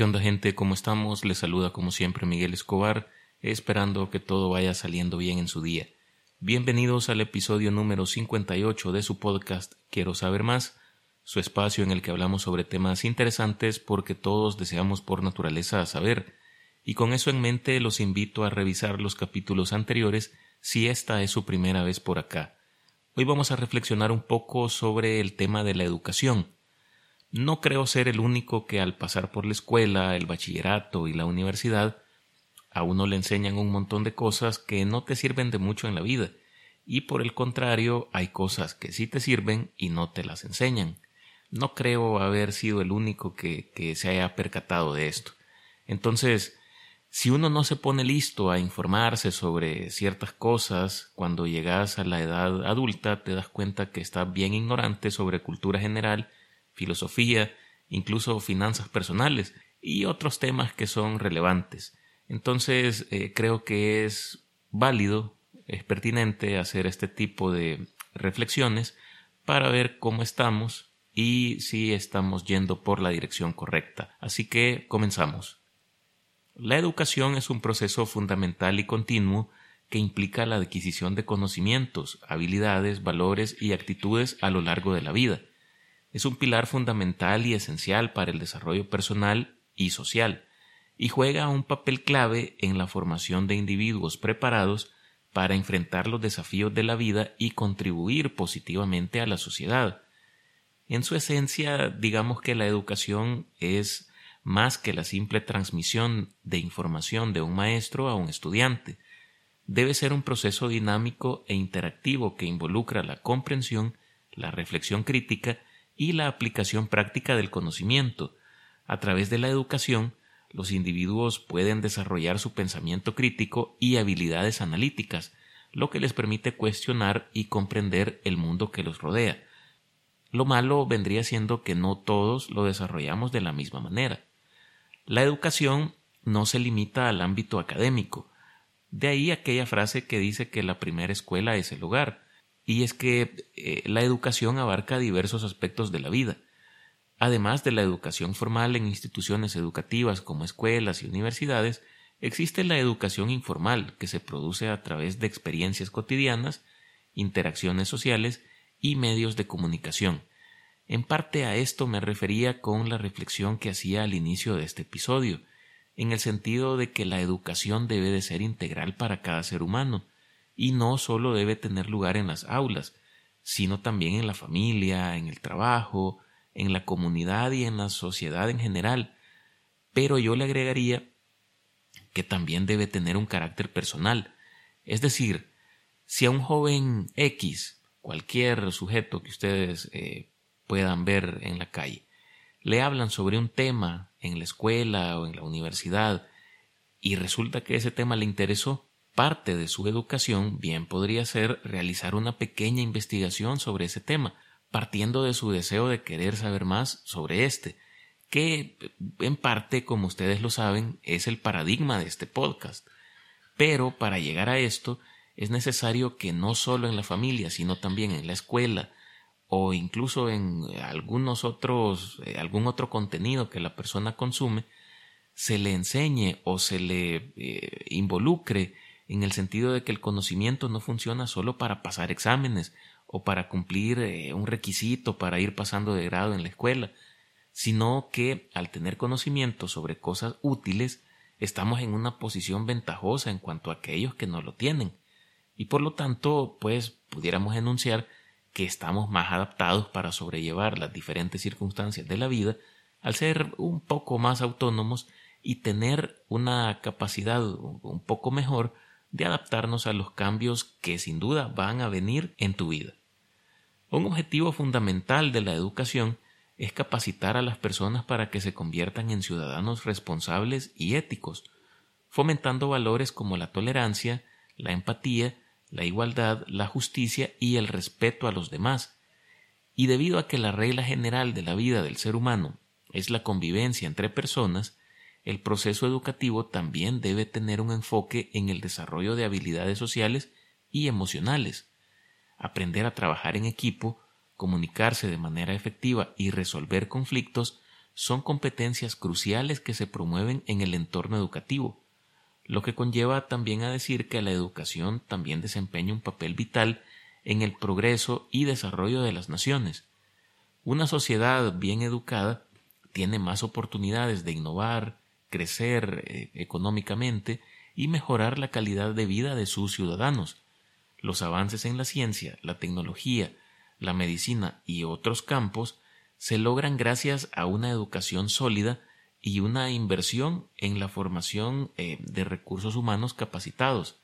¿Qué onda gente? ¿Cómo estamos? Les saluda como siempre Miguel Escobar, esperando que todo vaya saliendo bien en su día. Bienvenidos al episodio número 58 de su podcast Quiero saber más, su espacio en el que hablamos sobre temas interesantes porque todos deseamos por naturaleza saber. Y con eso en mente los invito a revisar los capítulos anteriores si esta es su primera vez por acá. Hoy vamos a reflexionar un poco sobre el tema de la educación no creo ser el único que al pasar por la escuela, el bachillerato y la universidad, a uno le enseñan un montón de cosas que no te sirven de mucho en la vida, y por el contrario hay cosas que sí te sirven y no te las enseñan. No creo haber sido el único que, que se haya percatado de esto. Entonces, si uno no se pone listo a informarse sobre ciertas cosas, cuando llegas a la edad adulta te das cuenta que estás bien ignorante sobre cultura general filosofía, incluso finanzas personales y otros temas que son relevantes. Entonces eh, creo que es válido, es pertinente hacer este tipo de reflexiones para ver cómo estamos y si estamos yendo por la dirección correcta. Así que comenzamos. La educación es un proceso fundamental y continuo que implica la adquisición de conocimientos, habilidades, valores y actitudes a lo largo de la vida es un pilar fundamental y esencial para el desarrollo personal y social, y juega un papel clave en la formación de individuos preparados para enfrentar los desafíos de la vida y contribuir positivamente a la sociedad. En su esencia, digamos que la educación es más que la simple transmisión de información de un maestro a un estudiante. Debe ser un proceso dinámico e interactivo que involucra la comprensión, la reflexión crítica y la aplicación práctica del conocimiento. A través de la educación, los individuos pueden desarrollar su pensamiento crítico y habilidades analíticas, lo que les permite cuestionar y comprender el mundo que los rodea. Lo malo vendría siendo que no todos lo desarrollamos de la misma manera. La educación no se limita al ámbito académico. De ahí aquella frase que dice que la primera escuela es el hogar y es que eh, la educación abarca diversos aspectos de la vida. Además de la educación formal en instituciones educativas como escuelas y universidades, existe la educación informal que se produce a través de experiencias cotidianas, interacciones sociales y medios de comunicación. En parte a esto me refería con la reflexión que hacía al inicio de este episodio, en el sentido de que la educación debe de ser integral para cada ser humano, y no solo debe tener lugar en las aulas, sino también en la familia, en el trabajo, en la comunidad y en la sociedad en general. Pero yo le agregaría que también debe tener un carácter personal. Es decir, si a un joven X, cualquier sujeto que ustedes eh, puedan ver en la calle, le hablan sobre un tema en la escuela o en la universidad y resulta que ese tema le interesó, parte de su educación bien podría ser realizar una pequeña investigación sobre ese tema, partiendo de su deseo de querer saber más sobre este, que en parte, como ustedes lo saben, es el paradigma de este podcast. Pero para llegar a esto es necesario que no solo en la familia, sino también en la escuela o incluso en algunos otros, eh, algún otro contenido que la persona consume, se le enseñe o se le eh, involucre en el sentido de que el conocimiento no funciona solo para pasar exámenes o para cumplir eh, un requisito para ir pasando de grado en la escuela, sino que al tener conocimiento sobre cosas útiles, estamos en una posición ventajosa en cuanto a aquellos que no lo tienen, y por lo tanto, pues pudiéramos enunciar que estamos más adaptados para sobrellevar las diferentes circunstancias de la vida al ser un poco más autónomos y tener una capacidad un poco mejor de adaptarnos a los cambios que sin duda van a venir en tu vida. Un objetivo fundamental de la educación es capacitar a las personas para que se conviertan en ciudadanos responsables y éticos, fomentando valores como la tolerancia, la empatía, la igualdad, la justicia y el respeto a los demás. Y debido a que la regla general de la vida del ser humano es la convivencia entre personas, el proceso educativo también debe tener un enfoque en el desarrollo de habilidades sociales y emocionales. Aprender a trabajar en equipo, comunicarse de manera efectiva y resolver conflictos son competencias cruciales que se promueven en el entorno educativo, lo que conlleva también a decir que la educación también desempeña un papel vital en el progreso y desarrollo de las naciones. Una sociedad bien educada tiene más oportunidades de innovar, crecer eh, económicamente y mejorar la calidad de vida de sus ciudadanos. Los avances en la ciencia, la tecnología, la medicina y otros campos se logran gracias a una educación sólida y una inversión en la formación eh, de recursos humanos capacitados.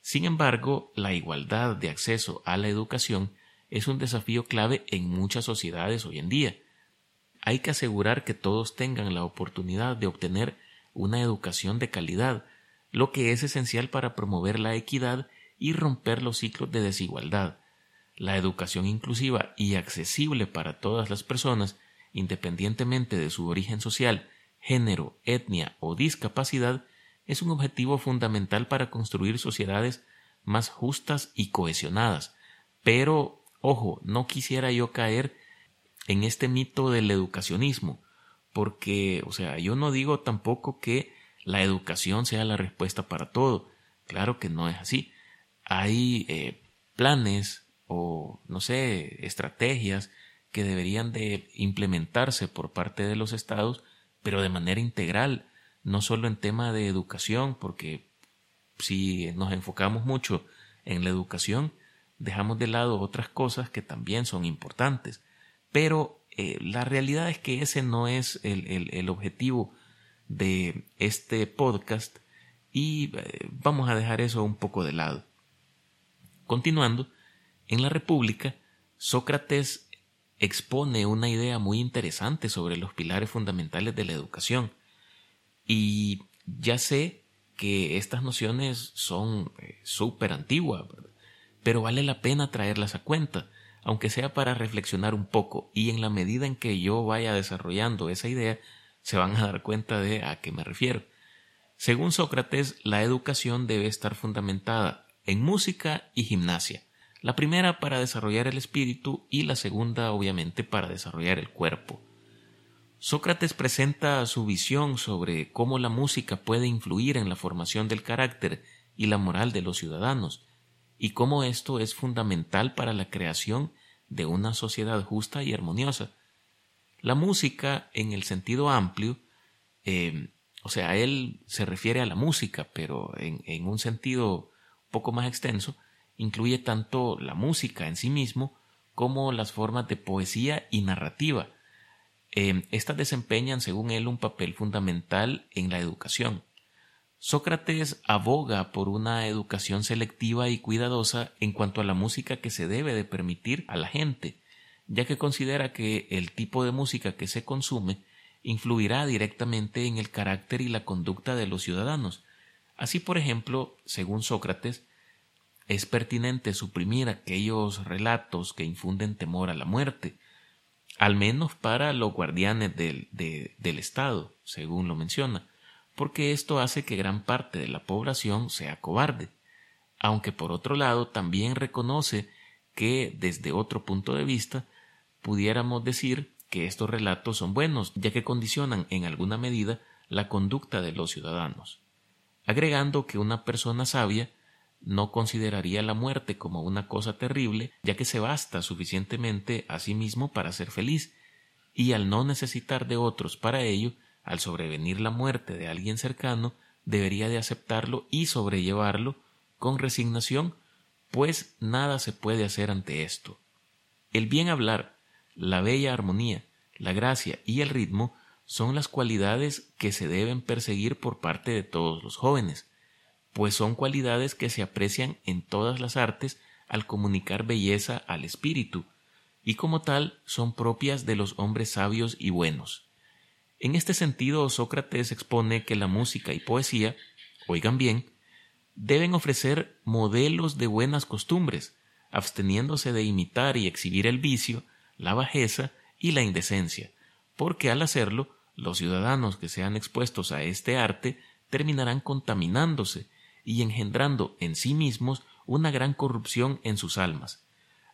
Sin embargo, la igualdad de acceso a la educación es un desafío clave en muchas sociedades hoy en día. Hay que asegurar que todos tengan la oportunidad de obtener una educación de calidad, lo que es esencial para promover la equidad y romper los ciclos de desigualdad. La educación inclusiva y accesible para todas las personas, independientemente de su origen social, género, etnia o discapacidad, es un objetivo fundamental para construir sociedades más justas y cohesionadas. Pero Ojo, no quisiera yo caer en este mito del educacionismo, porque, o sea, yo no digo tampoco que la educación sea la respuesta para todo. Claro que no es así. Hay eh, planes o, no sé, estrategias que deberían de implementarse por parte de los estados, pero de manera integral, no solo en tema de educación, porque si nos enfocamos mucho en la educación, dejamos de lado otras cosas que también son importantes. Pero eh, la realidad es que ese no es el, objetivo de este podcast y eh, vamos a dejar eso un poco de lado. Continuando, en la República, Sócrates expone una idea muy interesante sobre los pilares fundamentales de la educación. Y ya sé que estas nociones son eh, súper antiguas, pero vale la pena traerlas a cuenta, aunque sea para reflexionar un poco, y en la medida en que yo vaya desarrollando esa idea, se van a dar cuenta de a qué me refiero. Según Sócrates, la educación debe estar fundamentada en música y gimnasia, la primera para desarrollar el espíritu y la segunda obviamente para desarrollar el cuerpo. Sócrates presenta su visión sobre cómo la música puede influir en la formación del carácter y la moral de los ciudadanos, y cómo esto es fundamental para la creación de una sociedad justa y armoniosa. La música, en el sentido amplio, eh, o sea, él se refiere a la música, pero en, un sentido un poco más extenso, incluye tanto la música en sí mismo como las formas de poesía y narrativa. Eh, estas desempeñan, según él, un papel fundamental en la educación. Sócrates aboga por una educación selectiva y cuidadosa en cuanto a la música que se debe de permitir a la gente, ya que considera que el tipo de música que se consume influirá directamente en el carácter y la conducta de los ciudadanos. Así, por ejemplo, según Sócrates, es pertinente suprimir aquellos relatos que infunden temor a la muerte, al menos para los guardianes del, del Estado, según lo menciona porque esto hace que gran parte de la población sea cobarde, aunque por otro lado también reconoce que desde otro punto de vista pudiéramos decir que estos relatos son buenos, ya que condicionan en alguna medida la conducta de los ciudadanos, agregando que una persona sabia no consideraría la muerte como una cosa terrible, ya que se basta suficientemente a sí mismo para ser feliz, y al no necesitar de otros para ello, al sobrevenir la muerte de alguien cercano, debería de aceptarlo y sobrellevarlo con resignación, pues nada se puede hacer ante esto. El bien hablar, la bella armonía, la gracia y el ritmo son las cualidades que se deben perseguir por parte de todos los jóvenes, pues son cualidades que se aprecian en todas las artes al comunicar belleza al espíritu, y como tal son propias de los hombres sabios y buenos. En este sentido, Sócrates expone que la música y poesía, oigan bien, deben ofrecer modelos de buenas costumbres, absteniéndose de imitar y exhibir el vicio, la bajeza y la indecencia, porque al hacerlo, los ciudadanos que sean expuestos a este arte terminarán contaminándose y engendrando en sí mismos una gran corrupción en sus almas.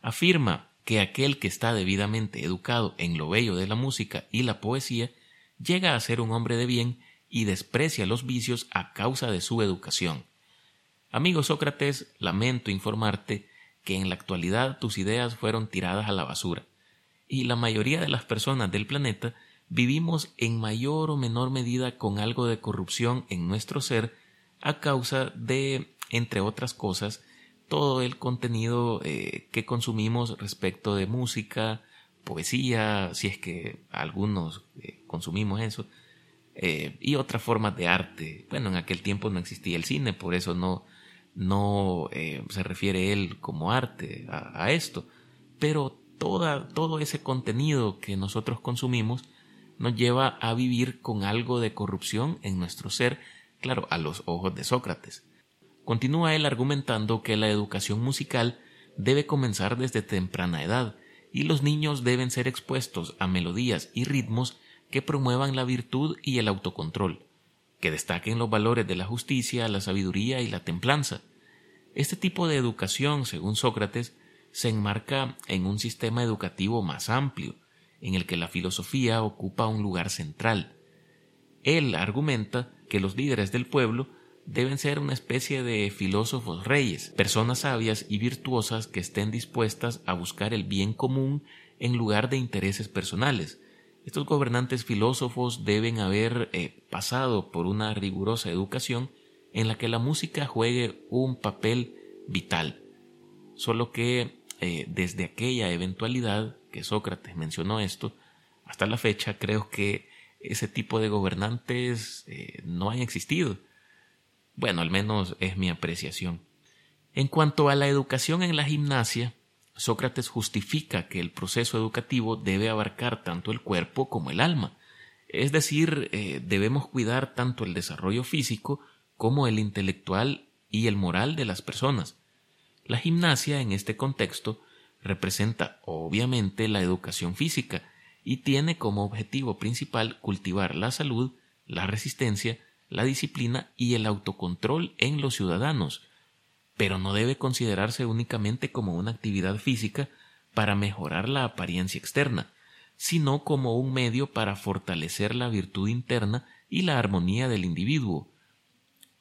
Afirma que aquel que está debidamente educado en lo bello de la música y la poesía llega a ser un hombre de bien y desprecia los vicios a causa de su educación. Amigo Sócrates, lamento informarte que en la actualidad tus ideas fueron tiradas a la basura, y la mayoría de las personas del planeta vivimos en mayor o menor medida con algo de corrupción en nuestro ser a causa de, entre otras cosas, todo el contenido eh, que consumimos respecto de música, poesía, si es que algunos eh, consumimos eso, eh, y otras formas de arte. Bueno, en aquel tiempo no existía el cine, por eso no, no se refiere él como arte a, a esto, pero toda, todo ese contenido que nosotros consumimos nos lleva a vivir con algo de corrupción en nuestro ser, claro, a los ojos de Sócrates. Continúa él argumentando que la educación musical debe comenzar desde temprana edad, y los niños deben ser expuestos a melodías y ritmos que promuevan la virtud y el autocontrol, que destaquen los valores de la justicia, la sabiduría y la templanza. Este tipo de educación, según Sócrates, se enmarca en un sistema educativo más amplio, en el que la filosofía ocupa un lugar central. Él argumenta que los líderes del pueblo deben ser una especie de filósofos reyes, personas sabias y virtuosas que estén dispuestas a buscar el bien común en lugar de intereses personales. Estos gobernantes filósofos deben haber eh, pasado por una rigurosa educación en la que la música juegue un papel vital. Solo que eh, desde aquella eventualidad que Sócrates mencionó esto, hasta la fecha creo que ese tipo de gobernantes eh, no han existido. Bueno, al menos es mi apreciación. En cuanto a la educación en la gimnasia, Sócrates justifica que el proceso educativo debe abarcar tanto el cuerpo como el alma, es decir, eh, debemos cuidar tanto el desarrollo físico como el intelectual y el moral de las personas. La gimnasia, en este contexto, representa obviamente la educación física y tiene como objetivo principal cultivar la salud, la resistencia, la disciplina y el autocontrol en los ciudadanos, pero no debe considerarse únicamente como una actividad física para mejorar la apariencia externa, sino como un medio para fortalecer la virtud interna y la armonía del individuo.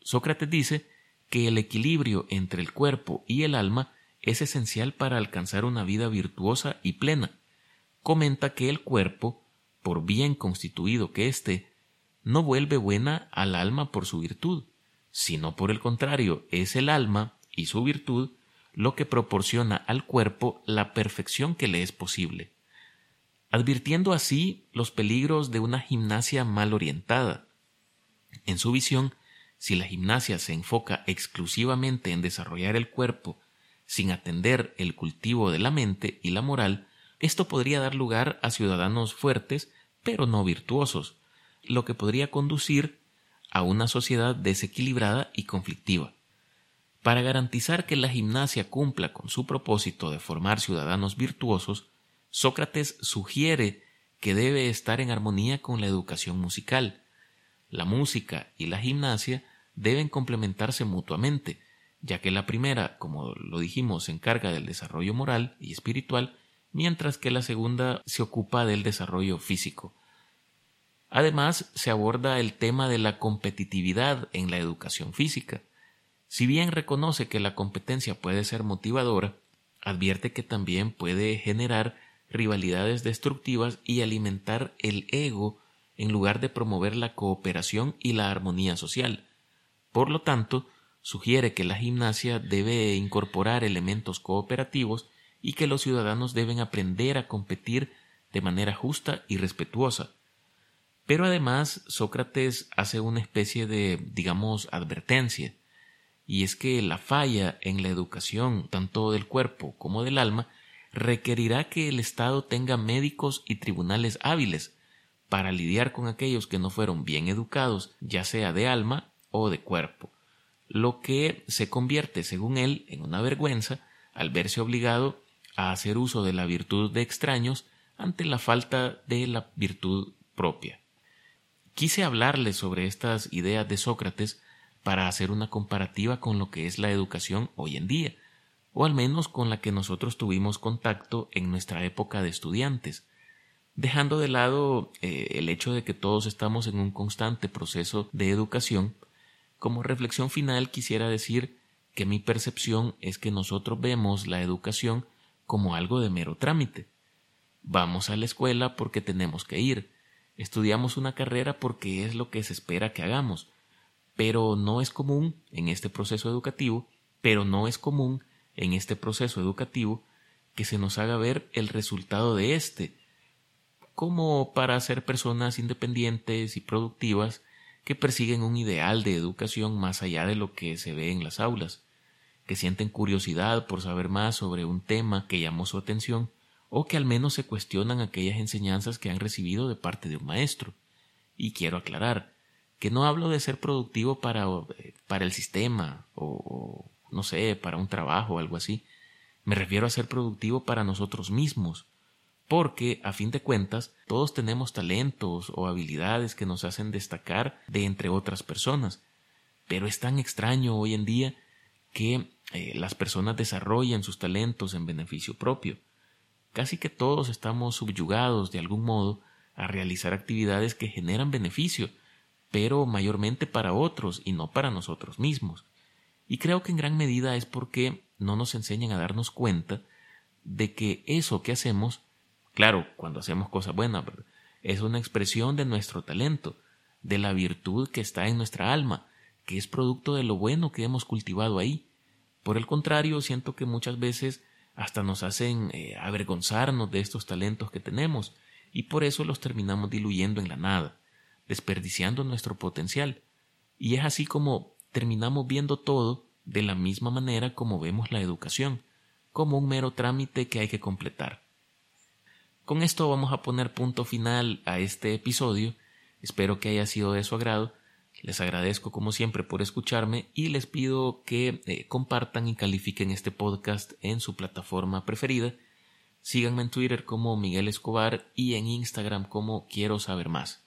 Sócrates dice que el equilibrio entre el cuerpo y el alma es esencial para alcanzar una vida virtuosa y plena. Comenta que el cuerpo, por bien constituido que éste, no vuelve buena al alma por su virtud, sino por el contrario, es el alma y su virtud lo que proporciona al cuerpo la perfección que le es posible, advirtiendo así los peligros de una gimnasia mal orientada. En su visión, si la gimnasia se enfoca exclusivamente en desarrollar el cuerpo sin atender el cultivo de la mente y la moral, esto podría dar lugar a ciudadanos fuertes, pero no virtuosos, lo que podría conducir a una sociedad desequilibrada y conflictiva. Para garantizar que la gimnasia cumpla con su propósito de formar ciudadanos virtuosos, Sócrates sugiere que debe estar en armonía con la educación musical. La música y la gimnasia deben complementarse mutuamente, ya que la primera, como lo dijimos, se encarga del desarrollo moral y espiritual, mientras que la segunda se ocupa del desarrollo físico. Además, se aborda el tema de la competitividad en la educación física. Si bien reconoce que la competencia puede ser motivadora, advierte que también puede generar rivalidades destructivas y alimentar el ego en lugar de promover la cooperación y la armonía social. Por lo tanto, sugiere que la gimnasia debe incorporar elementos cooperativos y que los ciudadanos deben aprender a competir de manera justa y respetuosa. Pero además Sócrates hace una especie de, digamos, advertencia, y es que la falla en la educación tanto del cuerpo como del alma requerirá que el Estado tenga médicos y tribunales hábiles para lidiar con aquellos que no fueron bien educados, ya sea de alma o de cuerpo lo que se convierte, según él, en una vergüenza al verse obligado a hacer uso de la virtud de extraños ante la falta de la virtud propia. Quise hablarles sobre estas ideas de Sócrates para hacer una comparativa con lo que es la educación hoy en día, o al menos con la que nosotros tuvimos contacto en nuestra época de estudiantes, dejando de lado eh, el hecho de que todos estamos en un constante proceso de educación, como reflexión final quisiera decir que mi percepción es que nosotros vemos la educación como algo de mero trámite. Vamos a la escuela porque tenemos que ir, estudiamos una carrera porque es lo que se espera que hagamos, pero no es común en este proceso educativo, pero no es común en este proceso educativo que se nos haga ver el resultado de éste, como para ser personas independientes y productivas que persiguen un ideal de educación más allá de lo que se ve en las aulas, que sienten curiosidad por saber más sobre un tema que llamó su atención, o que al menos se cuestionan aquellas enseñanzas que han recibido de parte de un maestro. Y quiero aclarar que no hablo de ser productivo para, eh, para el sistema o, no sé, para un trabajo o algo así. Me refiero a ser productivo para nosotros mismos, porque, a fin de cuentas, todos tenemos talentos o habilidades que nos hacen destacar de entre otras personas. Pero es tan extraño hoy en día que eh, las personas desarrollen sus talentos en beneficio propio. Casi que todos estamos subyugados de algún modo a realizar actividades que generan beneficio, pero mayormente para otros y no para nosotros mismos. Y creo que en gran medida es porque no nos enseñan a darnos cuenta de que eso que hacemos, claro, cuando hacemos cosas buenas, es una expresión de nuestro talento, de la virtud que está en nuestra alma, que es producto de lo bueno que hemos cultivado ahí. Por el contrario, siento que muchas veces hasta nos hacen eh, avergonzarnos de estos talentos que tenemos y por eso los terminamos diluyendo en la nada, desperdiciando nuestro potencial. Y es así como terminamos viendo todo de la misma manera como vemos la educación, como un mero trámite que hay que completar. Con esto vamos a poner punto final a este episodio. Espero que haya sido de su agrado les agradezco como siempre por escucharme y les pido que eh, compartan y califiquen este podcast en su plataforma preferida. Síganme en Twitter como Miguel Escobar y en Instagram como Quiero saber más.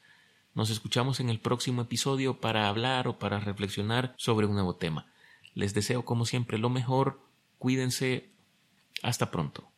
Nos escuchamos en el próximo episodio para hablar o para reflexionar sobre un nuevo tema. Les deseo como siempre lo mejor. Cuídense. Hasta pronto.